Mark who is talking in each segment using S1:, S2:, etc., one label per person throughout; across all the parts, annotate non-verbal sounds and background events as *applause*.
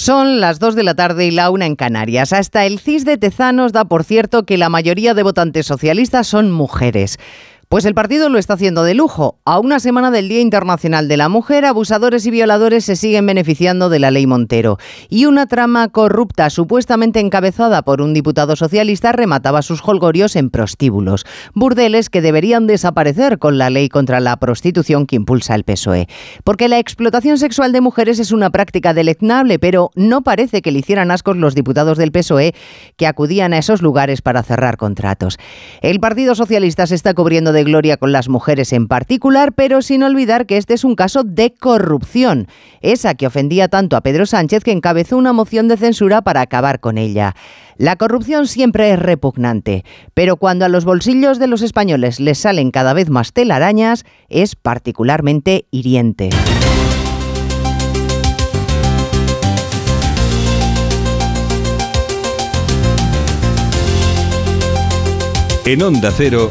S1: Son las 2 de la tarde y la una en Canarias. Hasta el CIS de Tezanos da por cierto que la mayoría de votantes socialistas son mujeres. Pues el partido lo está haciendo de lujo. A una semana del Día Internacional de la Mujer, abusadores y violadores se siguen beneficiando de la ley Montero. Y una trama corrupta, supuestamente encabezada por un diputado socialista, remataba sus holgorios en prostíbulos. Burdeles que deberían desaparecer con la ley contra la prostitución que impulsa el PSOE. Porque la explotación sexual de mujeres es una práctica deleznable, pero no parece que le hicieran ascos los diputados del PSOE que acudían a esos lugares para cerrar contratos. El Partido Socialista se está cubriendo de gloria con las mujeres en particular, pero sin olvidar que este es un caso de corrupción, esa que ofendía tanto a Pedro Sánchez que encabezó una moción de censura para acabar con ella. La corrupción siempre es repugnante, pero cuando a los bolsillos de los españoles les salen cada vez más telarañas, es particularmente hiriente.
S2: En Onda Cero,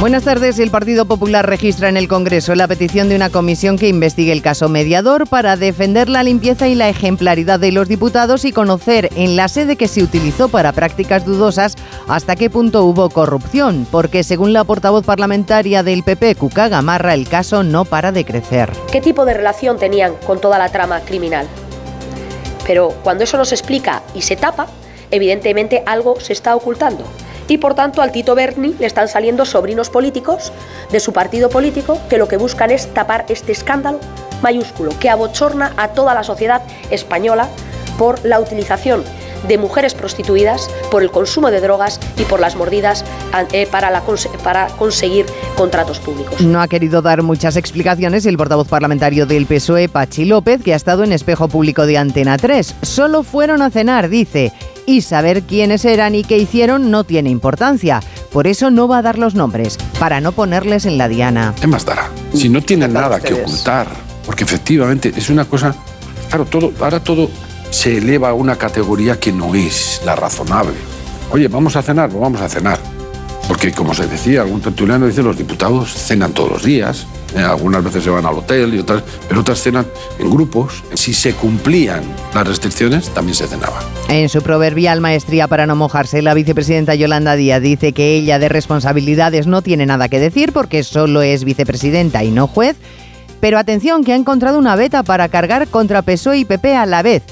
S1: Buenas tardes. El Partido Popular registra en el Congreso la petición de una comisión que investigue el caso mediador para defender la limpieza y la ejemplaridad de los diputados y conocer en la sede que se utilizó para prácticas dudosas hasta qué punto hubo corrupción, porque según la portavoz parlamentaria del PP, Cuca Gamarra, el caso no para de crecer.
S3: ¿Qué tipo de relación tenían con toda la trama criminal? Pero cuando eso no se explica y se tapa, evidentemente algo se está ocultando y por tanto al Tito Berni le están saliendo sobrinos políticos de su partido político que lo que buscan es tapar este escándalo mayúsculo que abochorna a toda la sociedad española por la utilización de mujeres prostituidas, por el consumo de drogas y por las mordidas eh, para, para conseguir contratos públicos.
S1: No ha querido dar muchas explicaciones el portavoz parlamentario del PSOE, Pachi López, que ha estado en espejo público de Antena 3. Solo fueron a cenar, dice, y saber quiénes eran y qué hicieron no tiene importancia. Por eso no va a dar los nombres, para no ponerles en la diana.
S4: ¿Qué más dará? Si no tiene nada que ocultar, porque efectivamente es una cosa... Claro, todo, ahora todo se eleva a una categoría que no es la razonable. Oye, vamos a cenar, pues vamos a cenar. Porque como se decía, algún tertuliano dice, los diputados cenan todos los días, eh, algunas veces se van al hotel y otras, pero otras cenan en grupos. Si se cumplían las restricciones, también se cenaba.
S1: En su proverbial maestría para no mojarse, la vicepresidenta Yolanda Díaz dice que ella de responsabilidades no tiene nada que decir porque solo es vicepresidenta y no juez. Pero atención, que ha encontrado una beta para cargar contra PSOE y PP a la vez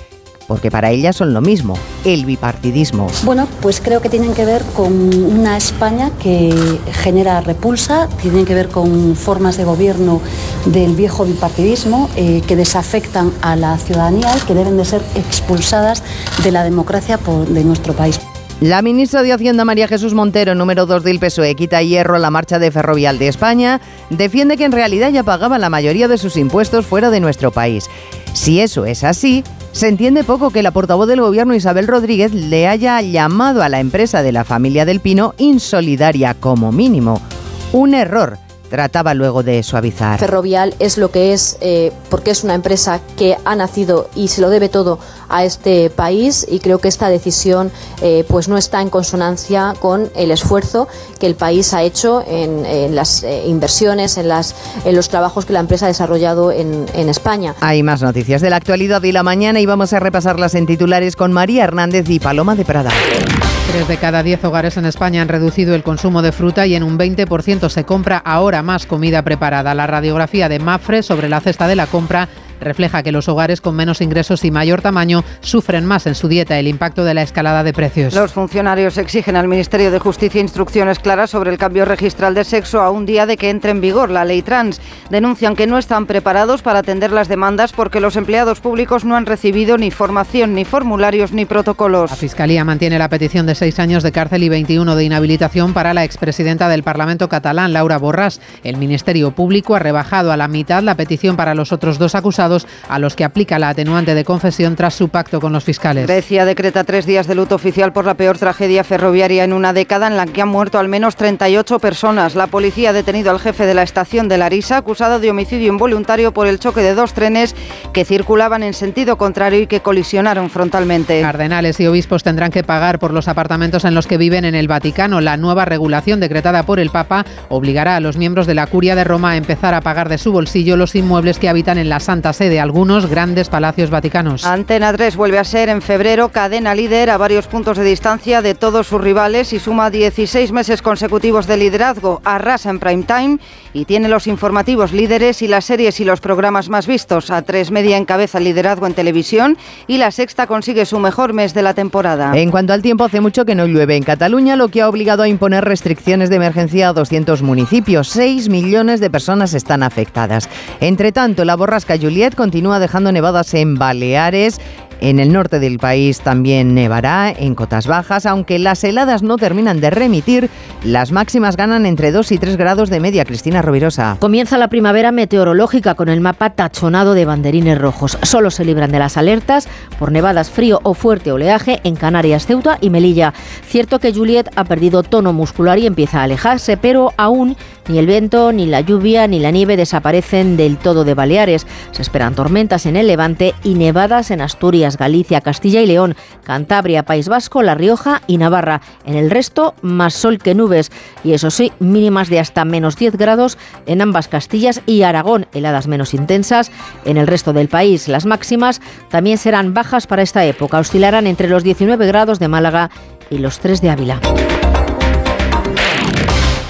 S1: porque para ella son lo mismo, el bipartidismo.
S5: Bueno, pues creo que tienen que ver con una España que genera repulsa, tienen que ver con formas de gobierno del viejo bipartidismo eh, que desafectan a la ciudadanía y que deben de ser expulsadas de la democracia de nuestro país.
S1: La ministra de Hacienda María Jesús Montero, número 2 del PSOE, quita hierro a la marcha de Ferrovial de España, defiende que en realidad ya pagaba la mayoría de sus impuestos fuera de nuestro país. Si eso es así, se entiende poco que la portavoz del gobierno Isabel Rodríguez le haya llamado a la empresa de la familia del Pino insolidaria como mínimo. Un error trataba luego de suavizar.
S6: Ferrovial es lo que es eh, porque es una empresa que ha nacido y se lo debe todo a este país y creo que esta decisión eh, pues no está en consonancia con el esfuerzo que el país ha hecho en, las eh, inversiones, en, las, en los trabajos que la empresa ha desarrollado en, en España.
S1: Hay más noticias de la actualidad y la mañana y vamos a repasarlas en titulares con María Hernández y Paloma de Prada.
S7: Tres de cada diez hogares en España han reducido el consumo de fruta y en un 20% se compra ahora más comida preparada. La radiografía de Mafre sobre la cesta de la compra refleja que los hogares con menos ingresos y mayor tamaño sufren más en su dieta el impacto de la escalada de precios.
S8: Los funcionarios exigen al Ministerio de Justicia instrucciones claras sobre el cambio registral de sexo a un día de que entre en vigor la ley trans. Denuncian que no están preparados para atender las demandas porque los empleados públicos no han recibido ni formación, ni formularios, ni protocolos.
S7: La Fiscalía mantiene la petición de seis años de cárcel y 21 de inhabilitación para la expresidenta del Parlamento catalán, Laura Borràs. El Ministerio Público ha rebajado a la mitad la petición para los otros dos acusados a los que aplica la atenuante de confesión tras su pacto con los fiscales.
S8: Grecia decreta tres días de luto oficial por la peor tragedia ferroviaria en una década en la que han muerto al menos 38 personas. La policía ha detenido al jefe de la estación de Larisa, acusado de homicidio involuntario por el choque de dos trenes que circulaban en sentido contrario y que colisionaron frontalmente.
S7: Cardenales y obispos tendrán que pagar por los apartamentos en los que viven en el Vaticano. La nueva regulación decretada por el Papa obligará a los miembros de la Curia de Roma a empezar a pagar de su bolsillo los inmuebles que habitan en la Santa Sede, algunos grandes palacios vaticanos.
S8: Antena 3 vuelve a ser en febrero cadena líder a varios puntos de distancia de todos sus rivales y suma 16 meses consecutivos de liderazgo. Arrasa en prime time y tiene los informativos líderes y las series y los programas más vistos. A tres media encabeza el liderazgo en televisión y la sexta consigue su mejor mes de la temporada.
S1: En cuanto al tiempo, hace mucho que no llueve en Cataluña, lo que ha obligado a imponer restricciones de emergencia a 200 municipios. 6 millones de personas están afectadas. Entre tanto, la borrasca Continúa dejando nevadas en Baleares en el norte del país también nevará, en cotas bajas, aunque las heladas no terminan de remitir, las máximas ganan entre 2 y 3 grados de media. Cristina Rovirosa.
S9: Comienza la primavera meteorológica con el mapa tachonado de banderines rojos. Solo se libran de las alertas por nevadas, frío o fuerte oleaje en Canarias, Ceuta y Melilla. Cierto que Juliet ha perdido tono muscular y empieza a alejarse, pero aún ni el viento, ni la lluvia, ni la nieve desaparecen del todo de Baleares. Se esperan tormentas en el Levante y nevadas en Asturias, Galicia, Castilla y León, Cantabria, País Vasco, La Rioja y Navarra. En el resto, más sol que nubes. Y eso sí, mínimas de hasta menos 10 grados en ambas Castillas y Aragón. Heladas menos intensas en el resto del país. Las máximas también serán bajas para esta época. Oscilarán entre los 19 grados de Málaga y los 3 de Ávila.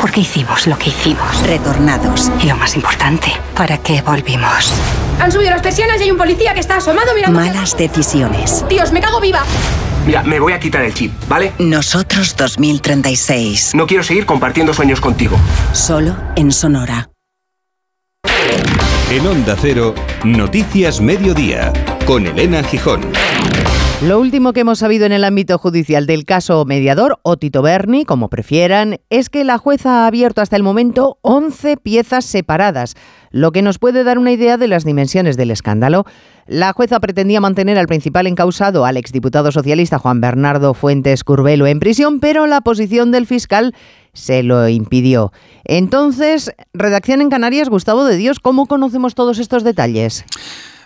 S10: ¿Por qué hicimos lo que hicimos?
S11: Retornados.
S10: Y lo más importante, ¿para qué volvimos?
S12: Han subido las persianas y hay un policía que está asomado mirando.
S11: Malas decisiones.
S12: Dios, me cago viva.
S13: Mira, me voy a quitar el chip, ¿vale?
S11: Nosotros 2036.
S13: No quiero seguir compartiendo sueños contigo.
S11: Solo en Sonora.
S2: En Onda Cero, Noticias Mediodía, con Elena Gijón.
S1: Lo último que hemos sabido en el ámbito judicial del caso mediador o Tito Berni, como prefieran, es que la jueza ha abierto hasta el momento 11 piezas separadas, lo que nos puede dar una idea de las dimensiones del escándalo. La jueza pretendía mantener al principal encausado, al exdiputado socialista Juan Bernardo Fuentes Curbelo, en prisión, pero la posición del fiscal se lo impidió. Entonces, redacción en Canarias, Gustavo de Dios, ¿cómo conocemos todos estos detalles?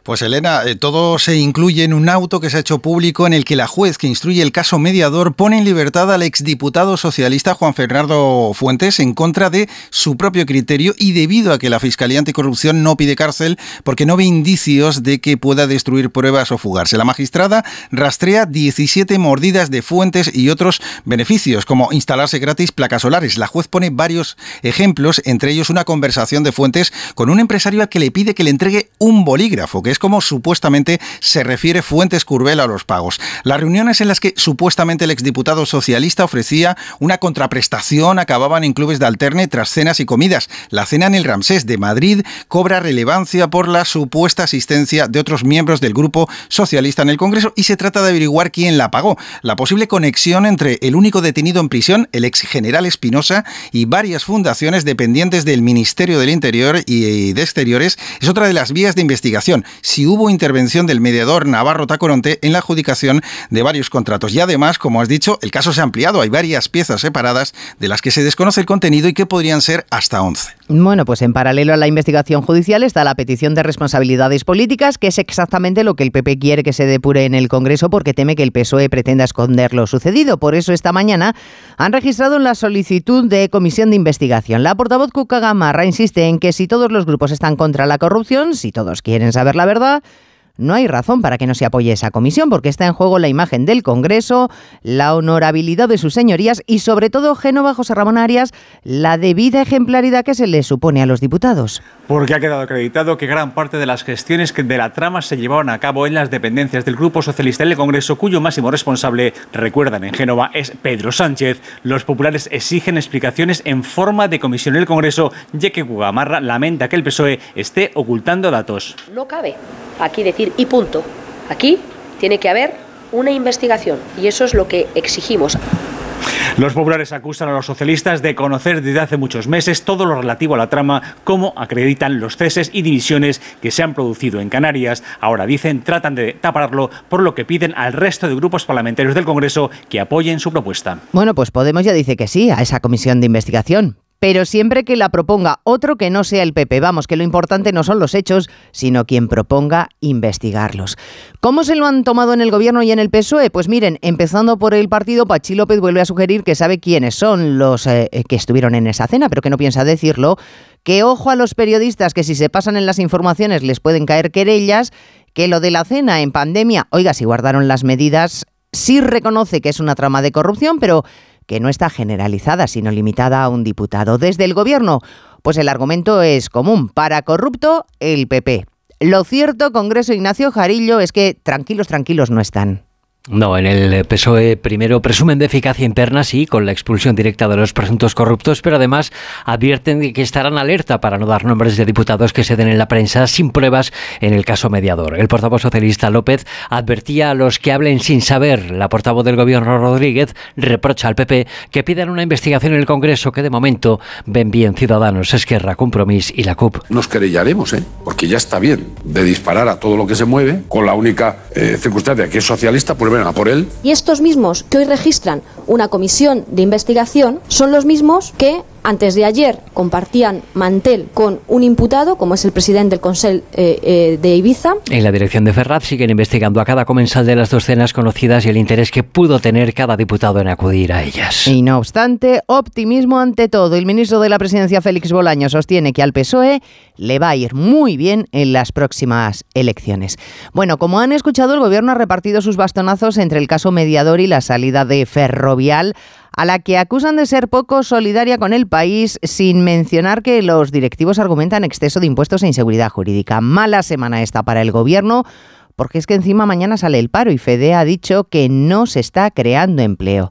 S14: Pues Elena, eh, todo se incluye en un auto que se ha hecho público en el que la juez que instruye el caso mediador pone en libertad al exdiputado socialista Juan Fernando Fuentes en contra de su propio criterio y debido a que la Fiscalía Anticorrupción no pide cárcel porque no ve indicios de que pueda destruir pruebas o fugarse. La magistrada rastrea 17 mordidas de Fuentes y otros beneficios como instalarse gratis placas solares. La juez pone varios ejemplos, entre ellos una conversación de Fuentes con un empresario al que le pide que le entregue un bolígrafo, que es como supuestamente se refiere Fuentes Curbel a los pagos. Las reuniones en las que supuestamente el exdiputado socialista ofrecía una contraprestación acababan en clubes de alterne tras cenas y comidas. La cena en el Ramsés de Madrid cobra relevancia por la supuesta asistencia de otros miembros del grupo socialista en el Congreso y se trata de averiguar quién la pagó. La posible conexión entre el único detenido en prisión, el ex general Espinosa, y varias fundaciones dependientes del Ministerio del Interior y de Exteriores es otra de las vías de investigación si hubo intervención del mediador Navarro Tacoronte en la adjudicación de varios contratos. Y además, como has dicho, el caso se ha ampliado. Hay varias piezas separadas de las que se desconoce el contenido y que podrían ser hasta 11.
S1: Bueno, pues en paralelo a la investigación judicial está la petición de responsabilidades políticas, que es exactamente lo que el PP quiere que se depure en el Congreso porque teme que el PSOE pretenda esconder lo sucedido. Por eso esta mañana han registrado la solicitud de comisión de investigación. La portavoz Cuca Gamarra insiste en que si todos los grupos están contra la corrupción, si todos quieren saber la verdad, no hay razón para que no se apoye esa comisión, porque está en juego la imagen del Congreso, la honorabilidad de sus señorías y, sobre todo, Génova José Ramón Arias, la debida ejemplaridad que se le supone a los diputados.
S15: Porque ha quedado acreditado que gran parte de las gestiones de la trama se llevaban a cabo en las dependencias del Grupo Socialista en el Congreso, cuyo máximo responsable, recuerdan en Génova, es Pedro Sánchez. Los populares exigen explicaciones en forma de comisión en el Congreso, ya que Gugamarra lamenta que el PSOE esté ocultando datos.
S3: No cabe aquí decir y punto. Aquí tiene que haber una investigación y eso es lo que exigimos.
S15: Los populares acusan a los socialistas de conocer desde hace muchos meses todo lo relativo a la trama, como acreditan los ceses y divisiones que se han producido en Canarias. Ahora dicen, tratan de taparlo, por lo que piden al resto de grupos parlamentarios del Congreso que apoyen su propuesta.
S1: Bueno, pues Podemos ya dice que sí a esa comisión de investigación, pero siempre que la proponga otro que no sea el PP. Vamos, que lo importante no son los hechos, sino quien proponga investigarlos. ¿Cómo se lo han tomado en el gobierno y en el PSOE? Pues miren, empezando por el partido, Pachi López vuelve a sugerir que sabe quiénes son los eh, que estuvieron en esa cena, pero que no piensa decirlo. Que ojo a los periodistas que si se pasan en las informaciones les pueden caer querellas. Que lo de la cena en pandemia, oiga, si guardaron las medidas, sí reconoce que es una trama de corrupción, pero que no está generalizada, sino limitada a un diputado. Desde el Gobierno, pues el argumento es común. Para corrupto, el PP. Lo cierto, Congreso Ignacio Jarillo, es que tranquilos, tranquilos no están.
S16: No, en el PSOE primero presumen de eficacia interna, sí, con la expulsión directa de los presuntos corruptos, pero además advierten de que estarán alerta para no dar nombres de diputados que se den en la prensa sin pruebas en el caso mediador. El portavoz socialista López advertía a los que hablen sin saber. La portavoz del gobierno Rodríguez reprocha al PP que pidan una investigación en el Congreso que de momento ven bien Ciudadanos, Esquerra, Compromís y la CUP.
S4: Nos querellaremos, ¿eh? porque ya está bien de disparar a todo lo que se mueve, con la única eh, circunstancia que es socialista, pues por él.
S6: Y estos mismos que hoy registran una comisión de investigación son los mismos que antes de ayer compartían mantel con un imputado, como es el presidente del Consejo eh, eh, de Ibiza.
S16: En la dirección de Ferraz siguen investigando a cada comensal de las dos cenas conocidas y el interés que pudo tener cada diputado en acudir a ellas.
S1: Y no obstante, optimismo ante todo. El ministro de la Presidencia, Félix Bolaño, sostiene que al PSOE le va a ir muy bien en las próximas elecciones. Bueno, como han escuchado, el gobierno ha repartido sus bastonazos entre el caso mediador y la salida de Ferrovial a la que acusan de ser poco solidaria con el país, sin mencionar que los directivos argumentan exceso de impuestos e inseguridad jurídica. Mala semana esta para el gobierno, porque es que encima mañana sale el paro y Fede ha dicho que no se está creando empleo.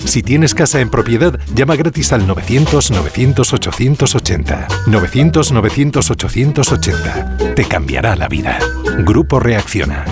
S17: Si tienes casa en propiedad, llama gratis al 900-900-880. 900-900-880 te cambiará la vida. Grupo Reacciona.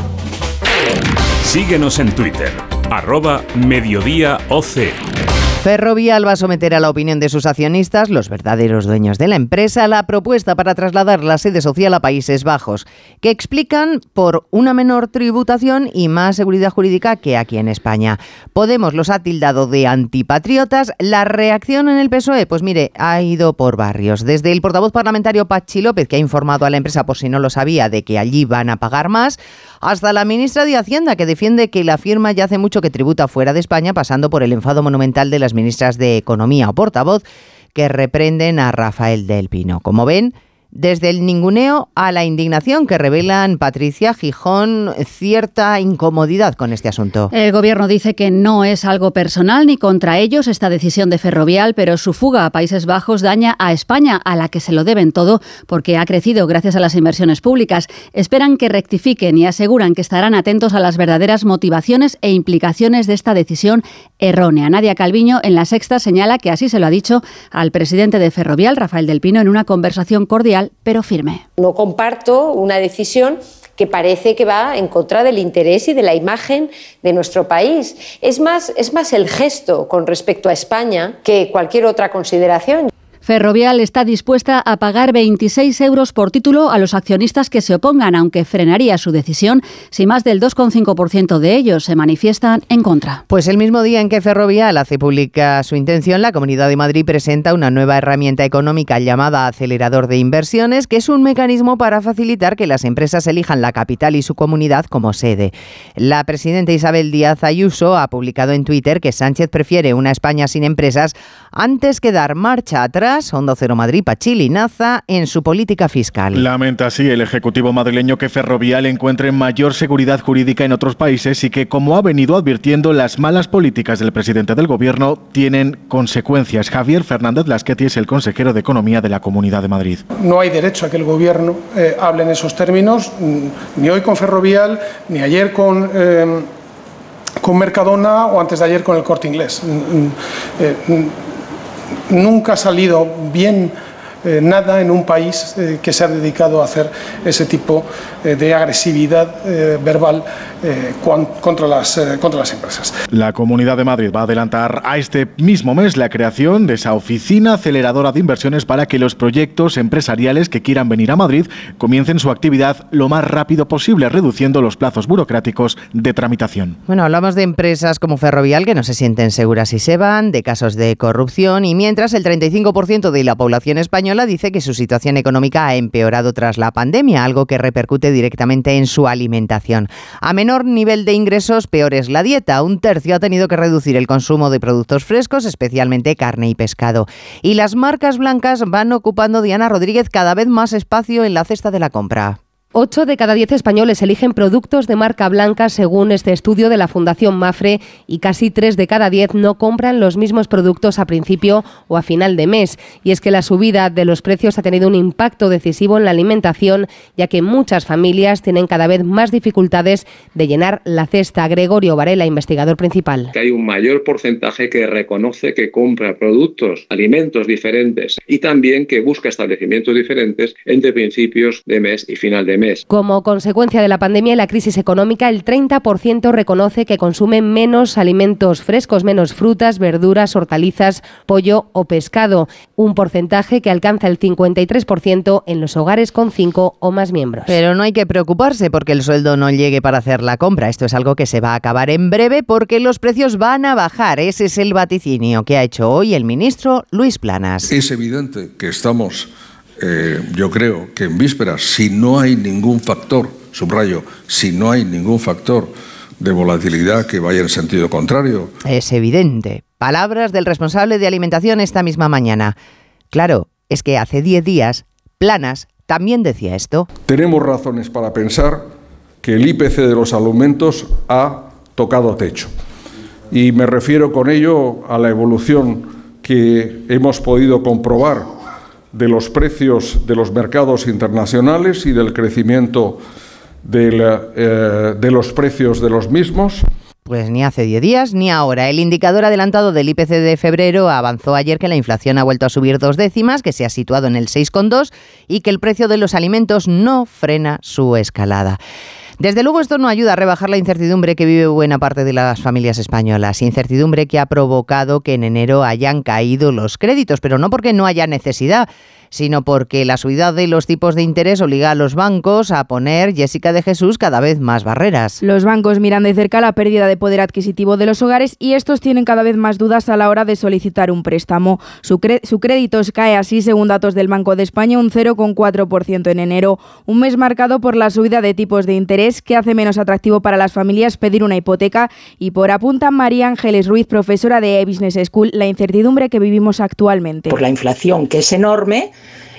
S2: Síguenos en Twitter, arroba Mediodía OC.
S1: Ferrovial va a someter a la opinión de sus accionistas, los verdaderos dueños de la empresa, la propuesta para trasladar la sede social a Países Bajos, que explican por una menor tributación y más seguridad jurídica que aquí en España. Podemos los ha tildado de antipatriotas. La reacción en el PSOE, pues mire, ha ido por barrios. Desde el portavoz parlamentario Pachi López, que ha informado a la empresa, por si no lo sabía, de que allí van a pagar más, hasta la ministra de Hacienda, que defiende que la firma ya hace mucho que tributa fuera de España, pasando por el enfado monumental de las ministras de Economía o portavoz, que reprenden a Rafael del Pino. Como ven, desde el ninguneo a la indignación que revelan Patricia Gijón cierta incomodidad con este asunto.
S18: El gobierno dice que no es algo personal ni contra ellos esta decisión de Ferrovial, pero su fuga a Países Bajos daña a España, a la que se lo deben todo porque ha crecido gracias a las inversiones públicas. Esperan que rectifiquen y aseguran que estarán atentos a las verdaderas motivaciones e implicaciones de esta decisión errónea. Nadia Calviño en la sexta señala que así se lo ha dicho al presidente de Ferrovial, Rafael del Pino, en una conversación cordial pero firme.
S19: No comparto una decisión
S20: que parece que va en contra del interés y de la imagen de nuestro país. Es más, es más el gesto con respecto a España que cualquier otra consideración.
S18: Ferrovial está dispuesta a pagar 26 euros por título a los accionistas que se opongan, aunque frenaría su decisión si más del 2,5% de ellos se manifiestan en contra.
S1: Pues el mismo día en que Ferrovial hace pública su intención, la Comunidad de Madrid presenta una nueva herramienta económica llamada acelerador de inversiones, que es un mecanismo para facilitar que las empresas elijan la capital y su comunidad como sede. La presidenta Isabel Díaz Ayuso ha publicado en Twitter que Sánchez prefiere una España sin empresas antes que dar marcha atrás Hondo Cero Madrid, Pachili Naza, en su política fiscal.
S21: Lamenta así el Ejecutivo madrileño que Ferrovial encuentre mayor seguridad jurídica en otros países y que, como ha venido advirtiendo, las malas políticas del presidente del Gobierno tienen consecuencias. Javier Fernández Lasqueti es el consejero de Economía de la Comunidad de Madrid.
S19: No hay derecho a que el Gobierno eh, hable en esos términos, mm, ni hoy con Ferrovial, ni ayer con... Eh, con Mercadona o antes de ayer con el corte inglés. Mm, mm, eh, nunca ha salido bien eh, nada en un país eh, que se ha dedicado a hacer ese tipo eh, de agresividad verbal contra, las, contra las empresas.
S21: La Comunidad de Madrid va a adelantar a este mismo mes la creación de esa oficina aceleradora de inversiones para que los proyectos empresariales que quieran venir a Madrid comiencen su actividad lo más rápido posible, reduciendo los plazos burocráticos de tramitación.
S1: Bueno, hablamos de empresas como Ferrovial que no se sienten seguras si se van, de casos de corrupción y mientras el 35% de la población española dice que su situación económica ha empeorado tras la pandemia, algo que repercute directamente en su alimentación. A menor nivel de ingresos, peor es la dieta. Un tercio ha tenido que reducir el consumo de productos frescos, especialmente carne y pescado. Y las marcas blancas van ocupando, Diana Rodríguez, cada vez más espacio en la cesta de la compra.
S22: Ocho de cada diez españoles eligen productos de marca blanca según este estudio de la Fundación Mafre y casi tres de cada diez no compran los mismos productos a principio o a final de mes. Y es que la subida de los precios ha tenido un impacto decisivo en la alimentación, ya que muchas familias tienen cada vez más dificultades de llenar la cesta. Gregorio Varela, investigador principal.
S23: Que hay un mayor porcentaje que reconoce que compra productos, alimentos diferentes y también que busca establecimientos diferentes entre principios de mes y final de mes
S22: como consecuencia de la pandemia y la crisis económica, el 30% reconoce que consume menos alimentos frescos, menos frutas, verduras, hortalizas, pollo o pescado, un porcentaje que alcanza el 53% en los hogares con cinco o más miembros.
S1: Pero no hay que preocuparse porque el sueldo no llegue para hacer la compra. Esto es algo que se va a acabar en breve porque los precios van a bajar. Ese es el vaticinio que ha hecho hoy el ministro Luis Planas.
S4: Es evidente que estamos eh, yo creo que en vísperas, si no hay ningún factor, subrayo, si no hay ningún factor de volatilidad que vaya en sentido contrario.
S1: Es evidente. Palabras del responsable de alimentación esta misma mañana. Claro, es que hace 10 días, Planas también decía esto.
S4: Tenemos razones para pensar que el IPC de los alimentos ha tocado techo. Y me refiero con ello a la evolución que hemos podido comprobar de los precios de los mercados internacionales y del crecimiento eh, de, los precios de los mismos.
S1: Pues ni hace 10 días ni ahora. El indicador adelantado del IPC de febrero avanzó ayer que la inflación ha vuelto a subir dos décimas, que se ha situado en el 6,2 y que el precio de los alimentos no frena su escalada. Desde luego esto no ayuda a rebajar la incertidumbre que vive buena parte de las familias españolas, incertidumbre que ha provocado que en enero hayan caído los créditos, pero no porque no haya necesidad, sino porque la subida de los tipos de interés obliga a los bancos a poner, Jessica de Jesús, cada vez más barreras.
S24: Los bancos miran de cerca la pérdida de poder adquisitivo de los hogares y estos tienen cada vez más dudas a la hora de solicitar un préstamo. Su, su crédito cae así, según datos del Banco de España, un 0,4% en enero, un mes marcado por la subida de tipos de interés que hace menos atractivo para las familias pedir una hipoteca y por apunta María Ángeles Ruiz, profesora de Business School, la incertidumbre que vivimos actualmente.
S25: Por la inflación, que es enorme,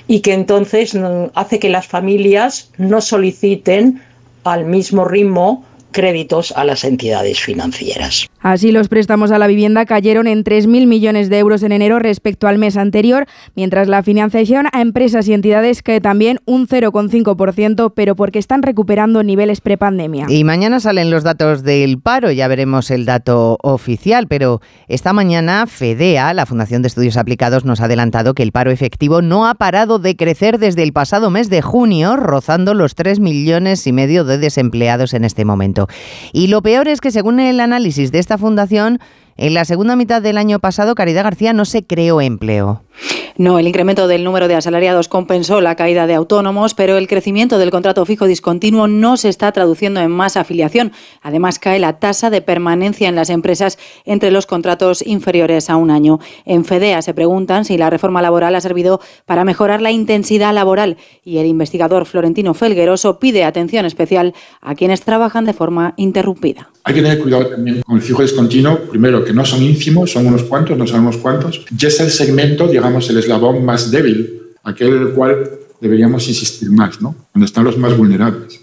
S25: y que entonces hace que las familias no soliciten al mismo ritmo créditos a las entidades financieras.
S24: Así, los préstamos a la vivienda cayeron en 3.000 millones de euros en enero respecto al mes anterior, mientras la financiación a empresas y entidades cae también un 0,5%, pero porque están recuperando niveles prepandemia.
S1: Y mañana salen los datos del paro, ya veremos el dato oficial, pero esta mañana FEDEA, la Fundación de Estudios Aplicados, nos ha adelantado que el paro efectivo no ha parado de crecer desde el pasado mes de junio, rozando los 3 millones y medio de desempleados en este momento. Y lo peor es que según el análisis de esta fundación, en la segunda mitad del año pasado, Caridad García no se creó empleo.
S26: No, el incremento del número de asalariados compensó la caída de autónomos, pero el crecimiento del contrato fijo discontinuo no se está traduciendo en más afiliación. Además, cae la tasa de permanencia en las empresas entre los contratos inferiores a un año. En FEDEA se preguntan si la reforma laboral ha servido para mejorar la intensidad laboral y el investigador Florentino Felgueroso pide atención especial a quienes trabajan de forma interrumpida.
S27: Hay que tener cuidado también con el fijo discontinuo, primero que no son ínfimos, son unos cuantos, no sabemos cuántos, y es el segmento, digamos, el eslabón más débil, aquel en el cual deberíamos insistir más, ¿no? Donde están los más vulnerables.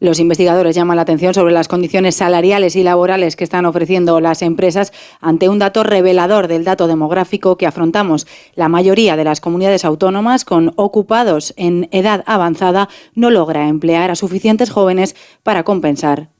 S26: Los investigadores llaman la atención sobre las condiciones salariales y laborales que están ofreciendo las empresas ante un dato revelador del dato demográfico que afrontamos. La mayoría de las comunidades autónomas con ocupados en edad avanzada no logra emplear a suficientes jóvenes para compensar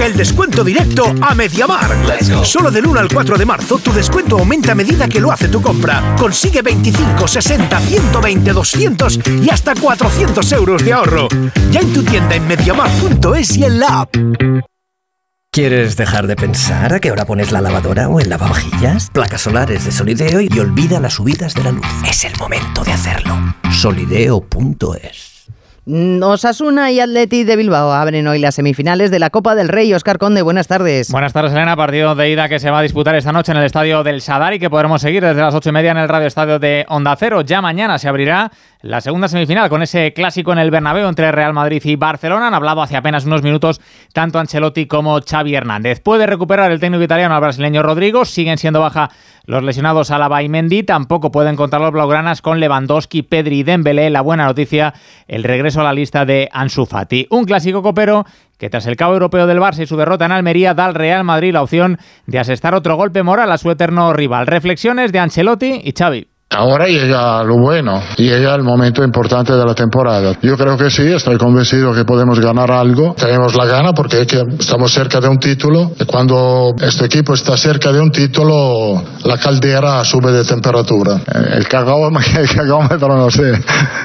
S28: Llega el descuento directo a Mediamar. Solo del 1 al 4 de marzo tu descuento aumenta a medida que lo hace tu compra. Consigue 25, 60, 120, 200 y hasta 400 euros de ahorro. Ya en tu tienda en mediamar.es y en la app.
S29: ¿Quieres dejar de pensar a qué hora pones la lavadora o el lavavajillas? Placas solares de Solideo y olvida las subidas de la luz. Es el momento de hacerlo. Solideo.es
S1: Osasuna y Atleti de Bilbao abren hoy las semifinales de la Copa del Rey. Oscar Conde, buenas tardes.
S30: Buenas tardes, Elena. Partido de ida que se va a disputar esta noche en el estadio del Sadar y que podremos seguir desde las ocho y media en el radio estadio de Onda Cero. Ya mañana se abrirá la segunda semifinal con ese clásico en el Bernabéu entre Real Madrid y Barcelona. Han hablado hace apenas unos minutos tanto Ancelotti como Xavi Hernández. Puede recuperar el técnico italiano al brasileño Rodrigo. Siguen siendo baja los lesionados Alaba y Mendy. Tampoco pueden contar los blaugranas con Lewandowski, Pedri y Dembélé. La buena noticia, el regreso a la lista de Ansu Fati. Un clásico copero que tras el cabo europeo del Barça y su derrota en Almería da al Real Madrid la opción de asestar otro golpe moral a su eterno rival. Reflexiones de Ancelotti y Xavi.
S31: Ahora llega lo bueno, llega el momento importante de la temporada. Yo creo que sí, estoy convencido que podemos ganar algo. Tenemos la gana porque estamos cerca de un título cuando este equipo está cerca de un título, la caldera sube de temperatura. El cagómetro *laughs* no sé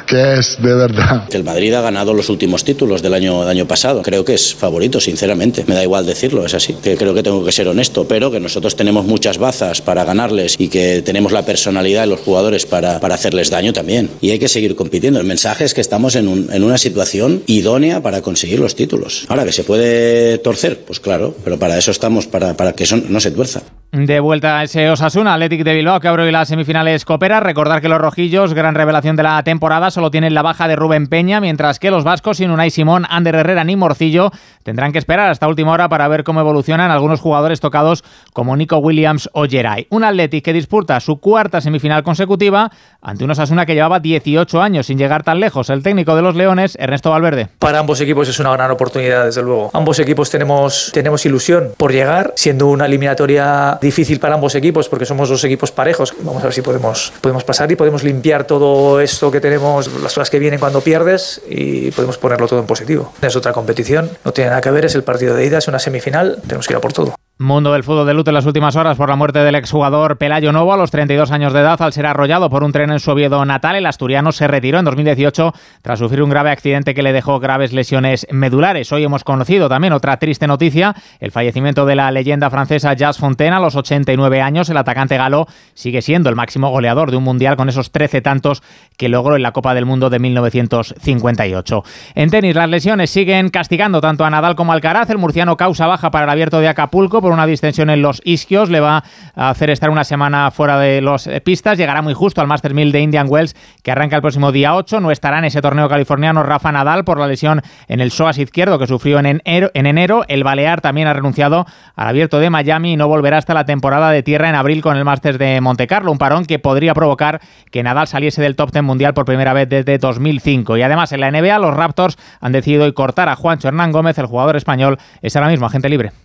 S31: qué es de verdad.
S32: El Madrid ha ganado los últimos títulos del año, del año pasado. Creo que es favorito, sinceramente. Me da igual decirlo, es así. Creo que tengo que ser honesto, pero que nosotros tenemos muchas bazas para ganarles y que tenemos la personalidad de los jugadores para, para hacerles daño también. Y hay que seguir compitiendo. El mensaje es que estamos en, un, en una situación idónea para conseguir los títulos. Ahora, que se puede torcer, pues claro, pero para eso estamos, para, para que eso no se tuerza.
S30: De vuelta a ese Osasuna, Athletic de Bilbao, que abre hoy las semifinales Coopera. Recordar que los rojillos, gran revelación de la temporada, solo tienen la baja de Rubén Peña, mientras que los vascos, sin Unai Simón, Ander Herrera ni Morcillo, tendrán que esperar hasta última hora para ver cómo evolucionan algunos jugadores tocados como Nico Williams o Geray. Un Athletic que disputa su cuarta semifinal consecutiva ante un Osasuna que llevaba 18 años sin llegar tan lejos. El técnico de los Leones, Ernesto Valverde.
S33: Para ambos equipos es una gran oportunidad, desde luego. Ambos equipos tenemos, tenemos ilusión por llegar, siendo una eliminatoria difícil para ambos equipos porque somos dos equipos parejos. Vamos a ver si podemos, podemos pasar y podemos limpiar todo esto que tenemos, las horas que vienen cuando pierdes y podemos ponerlo todo en positivo. Es otra competición, no tiene nada que ver, es el partido de ida, es una semifinal, tenemos que ir a por todo.
S30: Mundo del fútbol de luto en las últimas horas por la muerte del exjugador Pelayo Novo a los 32 años de edad al ser arrollado por un tren en su Oviedo natal. El asturiano se retiró en 2018 tras sufrir un grave accidente que le dejó graves lesiones medulares. Hoy hemos conocido también otra triste noticia, el fallecimiento de la leyenda francesa Jazz Fontaine a los 89 años. El atacante galo sigue siendo el máximo goleador de un mundial con esos 13 tantos que logró en la Copa del Mundo de 1958. En tenis, las lesiones siguen castigando tanto a Nadal como a Alcaraz. El murciano causa baja para el abierto de Acapulco por una distensión en los isquios, le va a hacer estar una semana fuera de las eh, pistas, llegará muy justo al Masters 1000 de Indian Wells que arranca el próximo día 8, no estará en ese torneo californiano Rafa Nadal por la lesión en el psoas izquierdo que sufrió en enero, en enero, el Balear también ha renunciado al abierto de Miami y no volverá hasta la temporada de tierra en abril con el Masters de Monte Carlo, un parón que podría provocar que Nadal saliese del top 10 mundial por primera vez desde 2005 y además en la NBA los Raptors han decidido cortar a Juancho Hernán Gómez, el jugador español, es ahora mismo agente libre.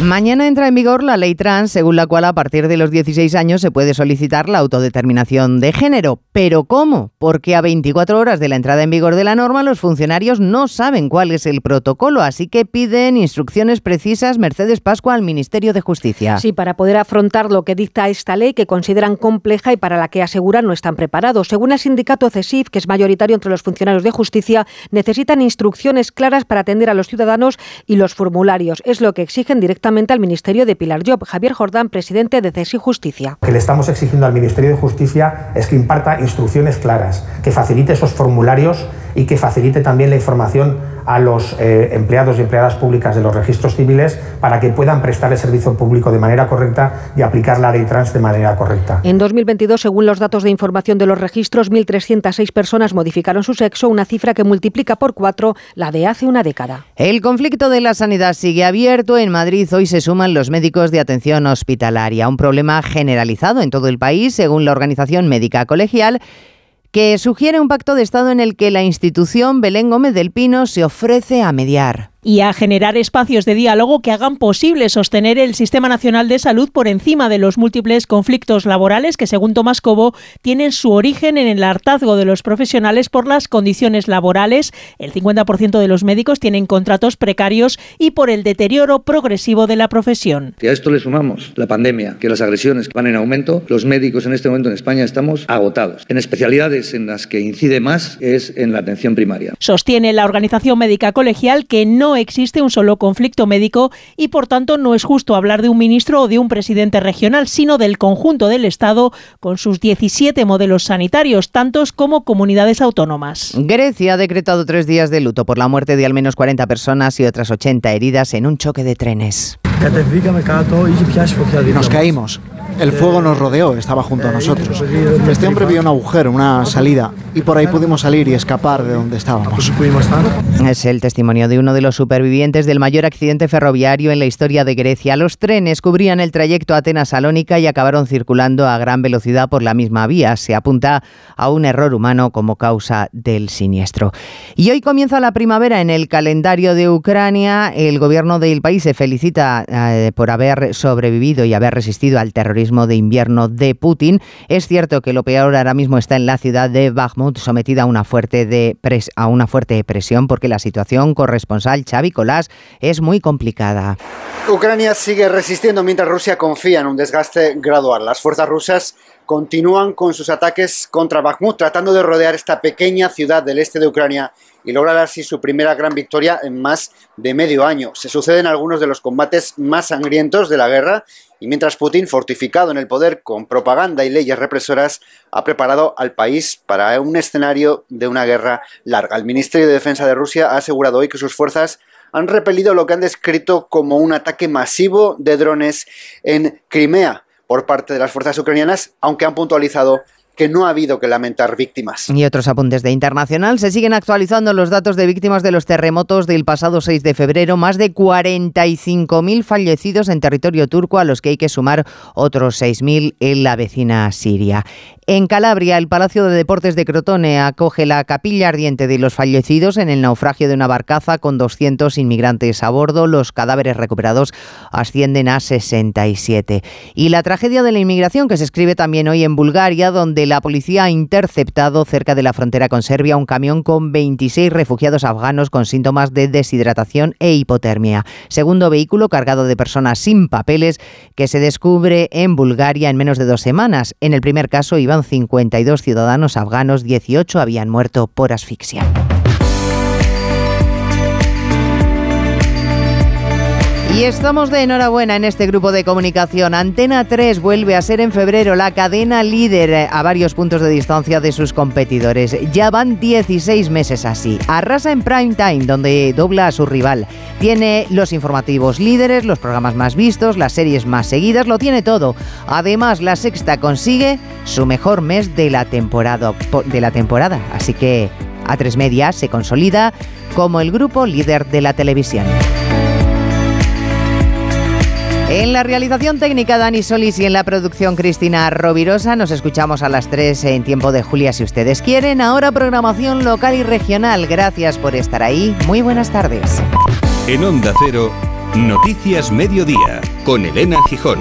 S1: Mañana entra en vigor la ley trans, según la cual a partir de los 16 años se puede solicitar la autodeterminación de género. ¿Pero cómo? Porque a 24 horas de la entrada en vigor de la norma los funcionarios no saben cuál es el protocolo, así que piden instrucciones precisas Mercedes Pascua al Ministerio de Justicia.
S34: Sí, para poder afrontar lo que dicta esta ley que consideran compleja y para la que aseguran no están preparados. Según el sindicato CESIF, que es mayoritario entre los funcionarios de justicia, necesitan instrucciones claras para atender a los ciudadanos y los formularios. Es lo que exigen directamente al Ministerio de Pilar Job. Javier Jordán, presidente de CESI Justicia.
S35: Lo que le estamos exigiendo al Ministerio de Justicia es que imparta instrucciones claras, que facilite esos formularios y que facilite también la información a los eh, empleados y empleadas públicas de los registros civiles para que puedan prestar el servicio público de manera correcta y aplicar la ley trans de manera correcta.
S34: En 2022, según los datos de información de los registros, 1.306 personas modificaron su sexo, una cifra que multiplica por cuatro la de hace una década.
S1: El conflicto de la sanidad sigue abierto. En Madrid hoy se suman los médicos de atención hospitalaria, un problema generalizado en todo el país, según la Organización Médica Colegial que sugiere un pacto de Estado en el que la institución Belén Gómez del Pino se ofrece a mediar
S36: y a generar espacios de diálogo que hagan posible sostener el Sistema Nacional de Salud por encima de los múltiples conflictos laborales que, según Tomás Cobo, tienen su origen en el hartazgo de los profesionales por las condiciones laborales. El 50% de los médicos tienen contratos precarios y por el deterioro progresivo de la profesión.
S37: Si a esto le sumamos la pandemia, que las agresiones van en aumento, los médicos en este momento en España estamos agotados. En especialidades en las que incide más es en la atención primaria.
S36: Sostiene la Organización Médica Colegial que no no existe un solo conflicto médico y por tanto no es justo hablar de un ministro o de un presidente regional, sino del conjunto del Estado con sus 17 modelos sanitarios, tantos como comunidades autónomas.
S1: Grecia ha decretado tres días de luto por la muerte de al menos 40 personas y otras 80 heridas en un choque de trenes.
S38: Nos caímos. El fuego nos rodeó, estaba junto a nosotros. Este hombre vio un agujero, una salida, y por ahí pudimos salir y escapar de donde estábamos.
S1: Es el testimonio de uno de los supervivientes del mayor accidente ferroviario en la historia de Grecia. Los trenes cubrían el trayecto Atenas-Salónica y acabaron circulando a gran velocidad por la misma vía. Se apunta a un error humano como causa del siniestro. Y hoy comienza la primavera en el calendario de Ucrania. El gobierno del país se felicita eh, por haber sobrevivido y haber resistido al terrorismo de invierno de Putin. Es cierto que lo peor ahora mismo está en la ciudad de Bakhmut, sometida a una fuerte, de a una fuerte presión, porque la situación corresponsal Xavi Colás es muy complicada.
S39: Ucrania sigue resistiendo mientras Rusia confía en un desgaste gradual. Las fuerzas rusas continúan con sus ataques contra Bakhmut, tratando de rodear esta pequeña ciudad del este de Ucrania y lograr así su primera gran victoria en más de medio año. Se suceden algunos de los combates más sangrientos de la guerra y mientras Putin, fortificado en el poder con propaganda y leyes represoras, ha preparado al país para un escenario de una guerra larga. El Ministerio de Defensa de Rusia ha asegurado hoy que sus fuerzas han repelido lo que han descrito como un ataque masivo de drones en Crimea por parte de las fuerzas ucranianas, aunque han puntualizado que no ha habido que lamentar víctimas.
S1: Y otros apuntes de internacional. Se siguen actualizando los datos de víctimas de los terremotos del pasado 6 de febrero. Más de 45.000 fallecidos en territorio turco, a los que hay que sumar otros 6.000 en la vecina Siria. En Calabria, el Palacio de Deportes de Crotone acoge la capilla ardiente de los fallecidos en el naufragio de una barcaza con 200 inmigrantes a bordo. Los cadáveres recuperados ascienden a 67. Y la tragedia de la inmigración que se escribe también hoy en Bulgaria, donde la policía ha interceptado cerca de la frontera con Serbia un camión con 26 refugiados afganos con síntomas de deshidratación e hipotermia. Segundo vehículo cargado de personas sin papeles que se descubre en Bulgaria en menos de dos semanas. En el primer caso iban 52 ciudadanos afganos, 18 habían muerto por asfixia. Y estamos de enhorabuena en este grupo de comunicación. Antena 3 vuelve a ser en febrero la cadena líder a varios puntos de distancia de sus competidores. Ya van 16 meses así. Arrasa en prime time, donde dobla a su rival. Tiene los informativos líderes, los programas más vistos, las series más seguidas, lo tiene todo. Además, la sexta consigue su mejor mes de la temporada. De la temporada. Así que A3 Media se consolida como el grupo líder de la televisión. En la realización técnica Dani Solís y en la producción Cristina Rovirosa nos escuchamos a las 3 en tiempo de Julia si ustedes quieren. Ahora programación local y regional. Gracias por estar ahí. Muy buenas tardes.
S2: En Onda Cero, Noticias Mediodía con Elena Gijón.